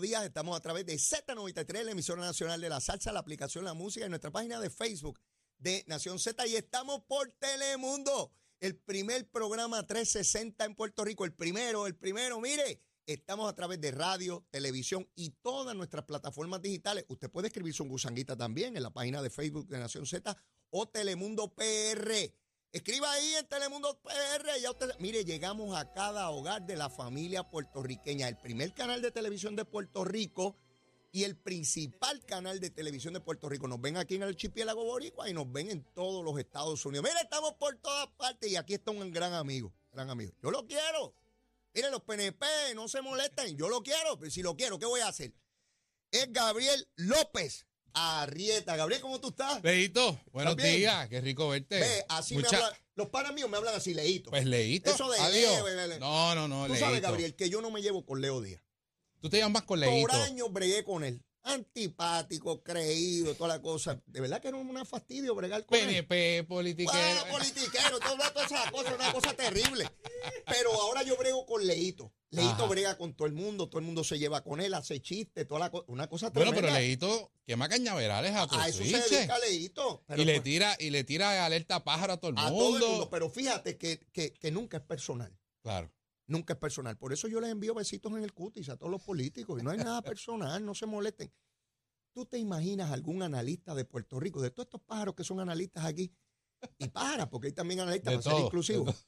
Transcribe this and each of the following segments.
Días, estamos a través de Z93, la emisora nacional de la salsa, la aplicación La Música y nuestra página de Facebook de Nación Z y estamos por Telemundo, el primer programa 360 en Puerto Rico, el primero, el primero, mire, estamos a través de radio, televisión y todas nuestras plataformas digitales. Usted puede escribir su gusanguita también en la página de Facebook de Nación Z o Telemundo PR. Escriba ahí en Telemundo PR. Ya usted, mire, llegamos a cada hogar de la familia puertorriqueña. El primer canal de televisión de Puerto Rico y el principal canal de televisión de Puerto Rico. Nos ven aquí en el archipiélago boricua y nos ven en todos los Estados Unidos. Mire, estamos por todas partes y aquí está un gran amigo, gran amigo. Yo lo quiero. Mire, los PNP no se molesten. Yo lo quiero. Pero si lo quiero, ¿qué voy a hacer? Es Gabriel López. Arrieta. Gabriel, ¿cómo tú estás? Leito, buenos ¿Estás bien? días, qué rico verte. Ve, así Mucha- me hablan. Los panas míos me hablan así, leíto. Pues Leito. Eso de adiós. Bebé, Leo. No, no, no, Tú Leito. sabes, Gabriel, que yo no me llevo con Leo Díaz. Tú te llamas con Por Leito. años bregué con él. Antipático, creído, toda la cosa. De verdad que era un fastidio bregar con él. PNP, politiquero. Ah, politiquero, toda toda esa cosa, una cosa terrible. Pero ahora yo brego con Leito. Leito Ajá. brega con todo el mundo, todo el mundo se lleva con él, hace chistes, toda la cosa, una cosa bueno, tremenda. pero Leito quema cañaverales a tu a eso se dedica Leito. Pero y le pues, tira y le tira alerta pájaro a todo el a mundo. todo el mundo. Pero fíjate que, que, que nunca es personal. Claro. Nunca es personal. Por eso yo les envío besitos en el cutis a todos los políticos. Y no hay nada personal, no se molesten. ¿Tú te imaginas algún analista de Puerto Rico, de todos estos pájaros que son analistas aquí? Y pájaros, porque hay también analistas De para ser inclusivos.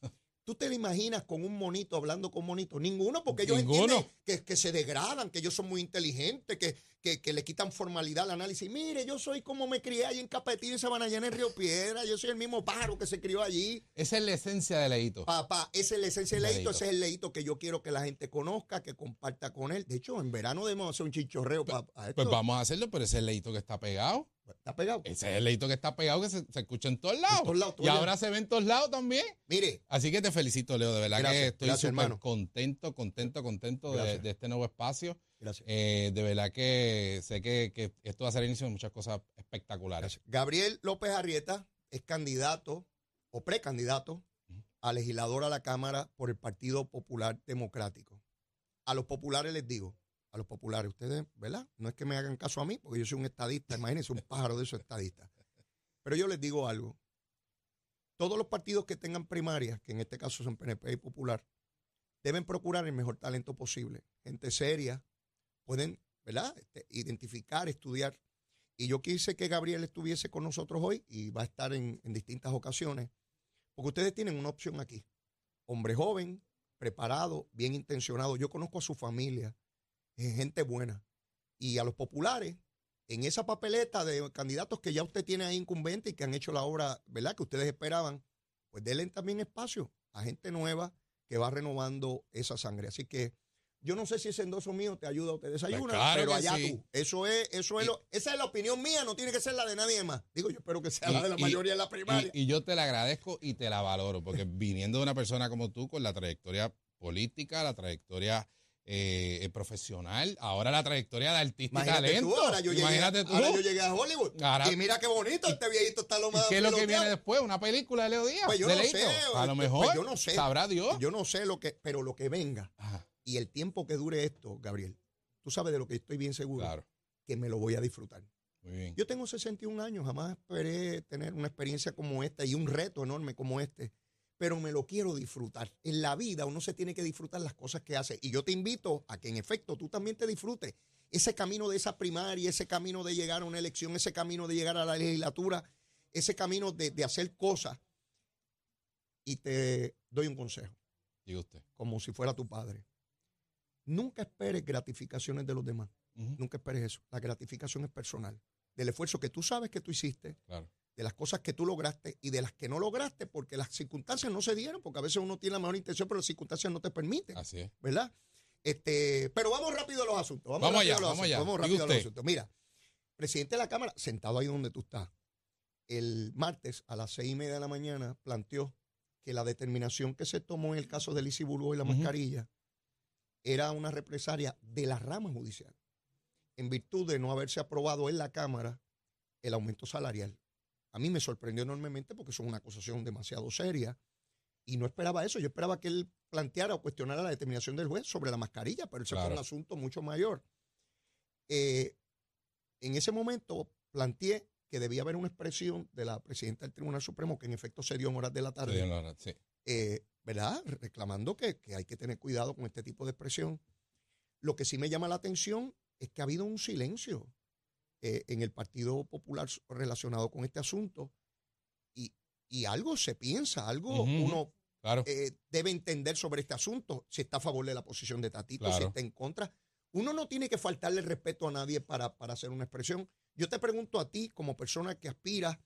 ¿Tú te lo imaginas con un monito hablando con monito? Ninguno, porque ellos Ninguno. entienden que, que se degradan, que ellos son muy inteligentes, que, que, que le quitan formalidad al análisis. Mire, yo soy como me crié allí en Capetillo y Sabanayana en Río Piedra. Yo soy el mismo pájaro que se crió allí. Esa es la esencia de Leito. Papá, esa es la esencia del leíto, Leíto. ese es el leíto que yo quiero que la gente conozca, que comparta con él. De hecho, en verano debemos hacer un chichorreo para esto. Pues vamos a hacerlo, pero ese es el Leito que está pegado. Está pegado. Ese es el Leito que está pegado, que se, se escucha en todos lados. todos lados, y ahora se ve en todos lados también. Mire, Así que te felicito, Leo. De verdad que estoy súper contento, contento, contento de, este nuevo espacio. gracias. Eh, de verdad que sé que, que esto va a ser el inicio de muchas cosas espectaculares. gracias. Gabriel López Arrieta es candidato o precandidato a legislador a la Cámara por el Partido Popular Democrático. A los populares les digo, a los populares, ustedes, ¿verdad? No es que me hagan caso a mí, porque yo soy un estadista, imagínense un pájaro de esos estadistas. Pero yo les digo algo. Todos los partidos que tengan primarias, que en este caso son PNP y Popular, deben procurar el mejor talento posible. Gente seria, pueden, ¿verdad? Este, identificar, estudiar. Y yo quise que Gabriel estuviese con nosotros hoy y va a estar en, en distintas ocasiones, porque ustedes tienen una opción aquí. Hombre joven, preparado, bien intencionado. Yo conozco a su familia, es gente buena. Y a los populares, en esa papeleta de candidatos que ya usted tiene ahí incumbente y que han hecho la obra, ¿verdad? Que ustedes esperaban, pues denle también espacio a gente nueva que va renovando esa sangre. Así que yo no sé si ese endoso mío te ayuda o te desayuna, Pues claro pero allá sí. tú. Eso es, eso es Y- lo- esa es la opinión mía, no tiene que ser la de nadie más. Digo, yo espero que sea Y- la de la y- mayoría de la primaria. Y yo te la agradezco y te la valoro, porque viniendo de una persona como tú, con la trayectoria política, la trayectoria eh, eh, profesional, ahora la trayectoria de artista y Imagínate talento. tú, ahora yo, llegué, Imagínate tú. ahora yo llegué a Hollywood. Ahora- y mira qué bonito, este viejito está lo ¿Y más. qué es lo que viene después? ¿Una película de Leo Díaz? Pues yo no sé, A lo pues mejor. yo no sé. Sabrá Dios. Yo no sé lo que, pero lo que venga Ajá, y el tiempo que dure esto, Gabriel, tú sabes de lo que estoy bien seguro, claro. que me lo voy a disfrutar. Muy bien. Yo tengo 61 años, jamás esperé tener una experiencia como esta y un reto enorme como este, pero me lo quiero disfrutar. En la vida uno se tiene que disfrutar las cosas que hace y yo te invito a que en efecto tú también te disfrutes ese camino de esa primaria, ese camino de llegar a una elección, ese camino de llegar a la legislatura, ese camino de, de hacer cosas. Y te doy un consejo, Diga usted. como si fuera tu padre. Nunca esperes gratificaciones de los demás. Nunca esperes eso. La gratificación es personal. Del esfuerzo que tú sabes que tú hiciste, Claro. De las cosas que tú lograste y de las que no lograste porque las circunstancias no se dieron, porque a veces uno tiene la mejor intención, pero las circunstancias no te permiten, Así es. ¿verdad? Este, pero vamos rápido a los asuntos. Vamos, Vamos rápido allá, a los vamos asuntos, allá. Vamos rápido a los asuntos. Mira, presidente de la Cámara, sentado ahí donde tú estás. el martes a las seis y media de la mañana planteó que la determinación que se tomó en el caso de Bulbo y la mascarilla era una represalia de la rama judicial, en virtud de no haberse aprobado en la Cámara el aumento salarial. A mí me sorprendió enormemente porque eso es una acusación demasiado seria y no esperaba eso. Yo esperaba que él planteara o cuestionara la determinación del juez sobre la mascarilla, pero ese fue Claro. un asunto mucho mayor. Eh, en ese momento planteé que debía haber una expresión de la presidenta del Tribunal Supremo que en efecto se dio en horas de la tarde la- sí. eh, ¿verdad? Reclamando que, que hay que tener cuidado con este tipo de expresión. Lo que sí me llama la atención es que ha habido un silencio eh, en el Partido Popular relacionado con este asunto y, y algo se piensa, algo Ujú, ujú. uno Claro. eh, debe entender sobre este asunto, si está a favor de la posición de Tatito, si Claro. está en contra. Uno no tiene que faltarle respeto a nadie para, para hacer una expresión. Yo te pregunto a ti, como persona que aspira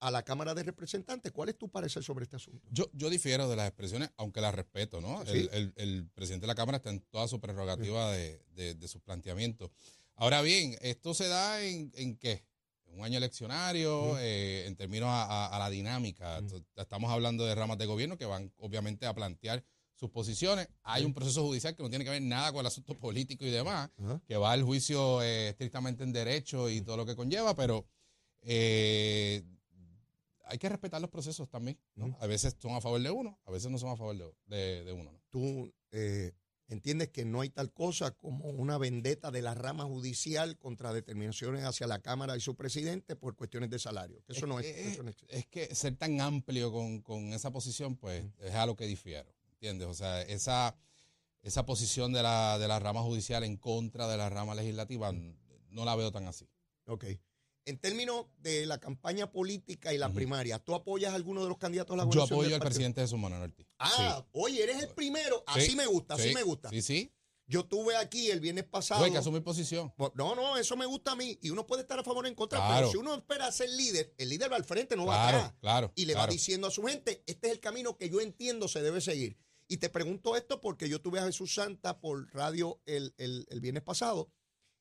a la Cámara de Representantes, ¿cuál es tu parecer sobre este asunto? Yo, yo difiero de las expresiones, aunque las respeto, ¿no? Sí. El, el- el presidente de la Cámara está en toda su prerrogativa de, de- de sus planteamientos. Ahora bien, ¿esto se da en, en qué? En un año eleccionario, eh, en términos a, a- a la dinámica. Estamos hablando de ramas de gobierno que van obviamente a plantear sus posiciones. Hay un proceso judicial que no tiene que ver nada con el asunto político y demás, que va al juicio eh, estrictamente en derecho y todo lo que conlleva, pero eh, hay que respetar los procesos también. ¿no? A veces son a favor de uno, a veces no son a favor de, de- de uno. ¿no? tú eh, entiendes que no hay tal cosa como una vendetta de la rama judicial contra determinaciones hacia la Cámara y su presidente por cuestiones de salario. Que eso no es. Eh, eso no existe. es que ser tan amplio con, con esa posición, pues es a lo que difiero. ¿Entiendes? O sea, esa, esa posición de la, de la rama judicial en contra de la rama legislativa no la veo tan así. Ok. En términos de la campaña política y la primaria, ¿tú apoyas a alguno de los candidatos a la Yo gobernación apoyo del al partido? presidente Jesús Manuel Ortiz. Ah, oye, eres el primero. Sí. Así me gusta, así Sí, me gusta. Sí, sí. Yo tuve aquí el viernes pasado. Hay que asumir posición. No, no, eso me gusta a mí. Y uno puede estar a favor o en contra, Claro. pero si uno espera ser líder, el líder va al frente, no va atrás. claro. y le va diciendo a su gente, este es el camino que yo entiendo se debe seguir. Y te pregunto esto porque yo tuve a Jesús Santa por radio el, el- el viernes pasado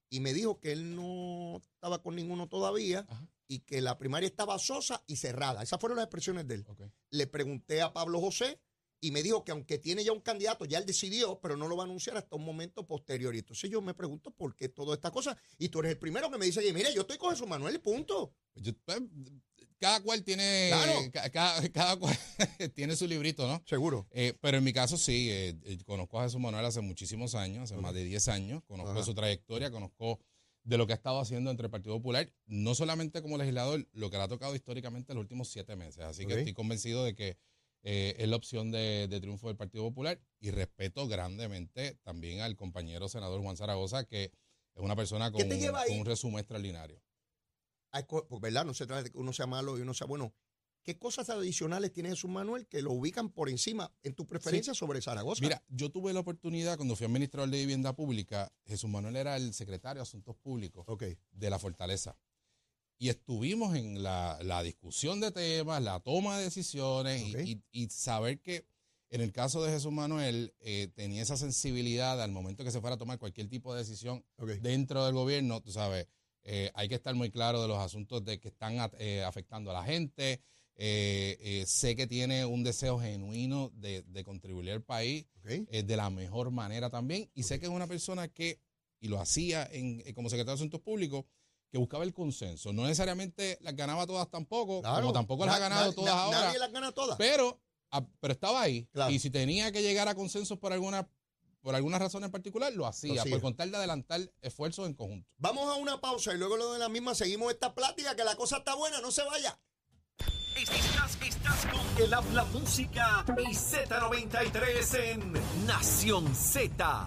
y me dijo que él no estaba con ninguno todavía Ajá. y que la primaria estaba sosa y cerrada. Esas fueron las expresiones de él. Le pregunté a Pablo José y me dijo que aunque tiene ya un candidato, ya él decidió, pero no lo va a anunciar hasta un momento posterior. Y entonces yo me pregunto por qué toda esta cosa. Y tú eres el primero que me dice, mire, yo estoy con Jesús Manuel y punto. Yo- cada cual tiene, Claro. ca- cada, cada cual tiene su librito, ¿no? Seguro. Eh, pero en mi caso sí, eh, eh, conozco a Jesús Manuel hace muchísimos años, hace más de 10 años, conozco Ajá. su trayectoria, conozco de lo que ha estado haciendo entre el Partido Popular, no solamente como legislador, lo que le ha tocado históricamente en los últimos siete meses. Así que estoy convencido de que eh, es la opción de, de triunfo del Partido Popular y respeto grandemente también al compañero senador Juan Zaragoza, que es una persona con un resumen extraordinario. Hay pues, ¿verdad? No se trata de que uno sea malo y uno sea bueno. ¿Qué cosas adicionales tiene Jesús Manuel que lo ubican por encima en tu preferencia sobre Zaragoza? Mira, yo tuve la oportunidad cuando fui administrador de vivienda pública, Jesús Manuel era el secretario de Asuntos Públicos Ok. de la Fortaleza. Y estuvimos en la, la discusión de temas, la toma de decisiones y- Ok. y, y saber que en el caso de Jesús Manuel eh, tenía esa sensibilidad al momento que se fuera a tomar cualquier tipo de decisión dentro del gobierno, tú sabes, eh, hay que estar muy claro de los asuntos de que están eh, afectando a la gente. Eh, eh, sé que tiene un deseo genuino de, de contribuir al país eh, de la mejor manera también. Y sé que es una persona que, y lo hacía en, como secretario de Asuntos Públicos, que buscaba el consenso. No necesariamente las ganaba todas tampoco, Claro. como tampoco las ha Na- ganado na- todas na- ahora. Nadie las gana todas. Pero, ah, pero estaba ahí. Claro. Y si tenía que llegar a consensos por alguna, por alguna razón en particular, lo hacía, por contar de adelantar esfuerzos en conjunto. Vamos a una pausa y luego lo de la misma seguimos esta plática, que la cosa está buena, no se vaya. Estás, estás con el habla música y Z93 en Nación Z.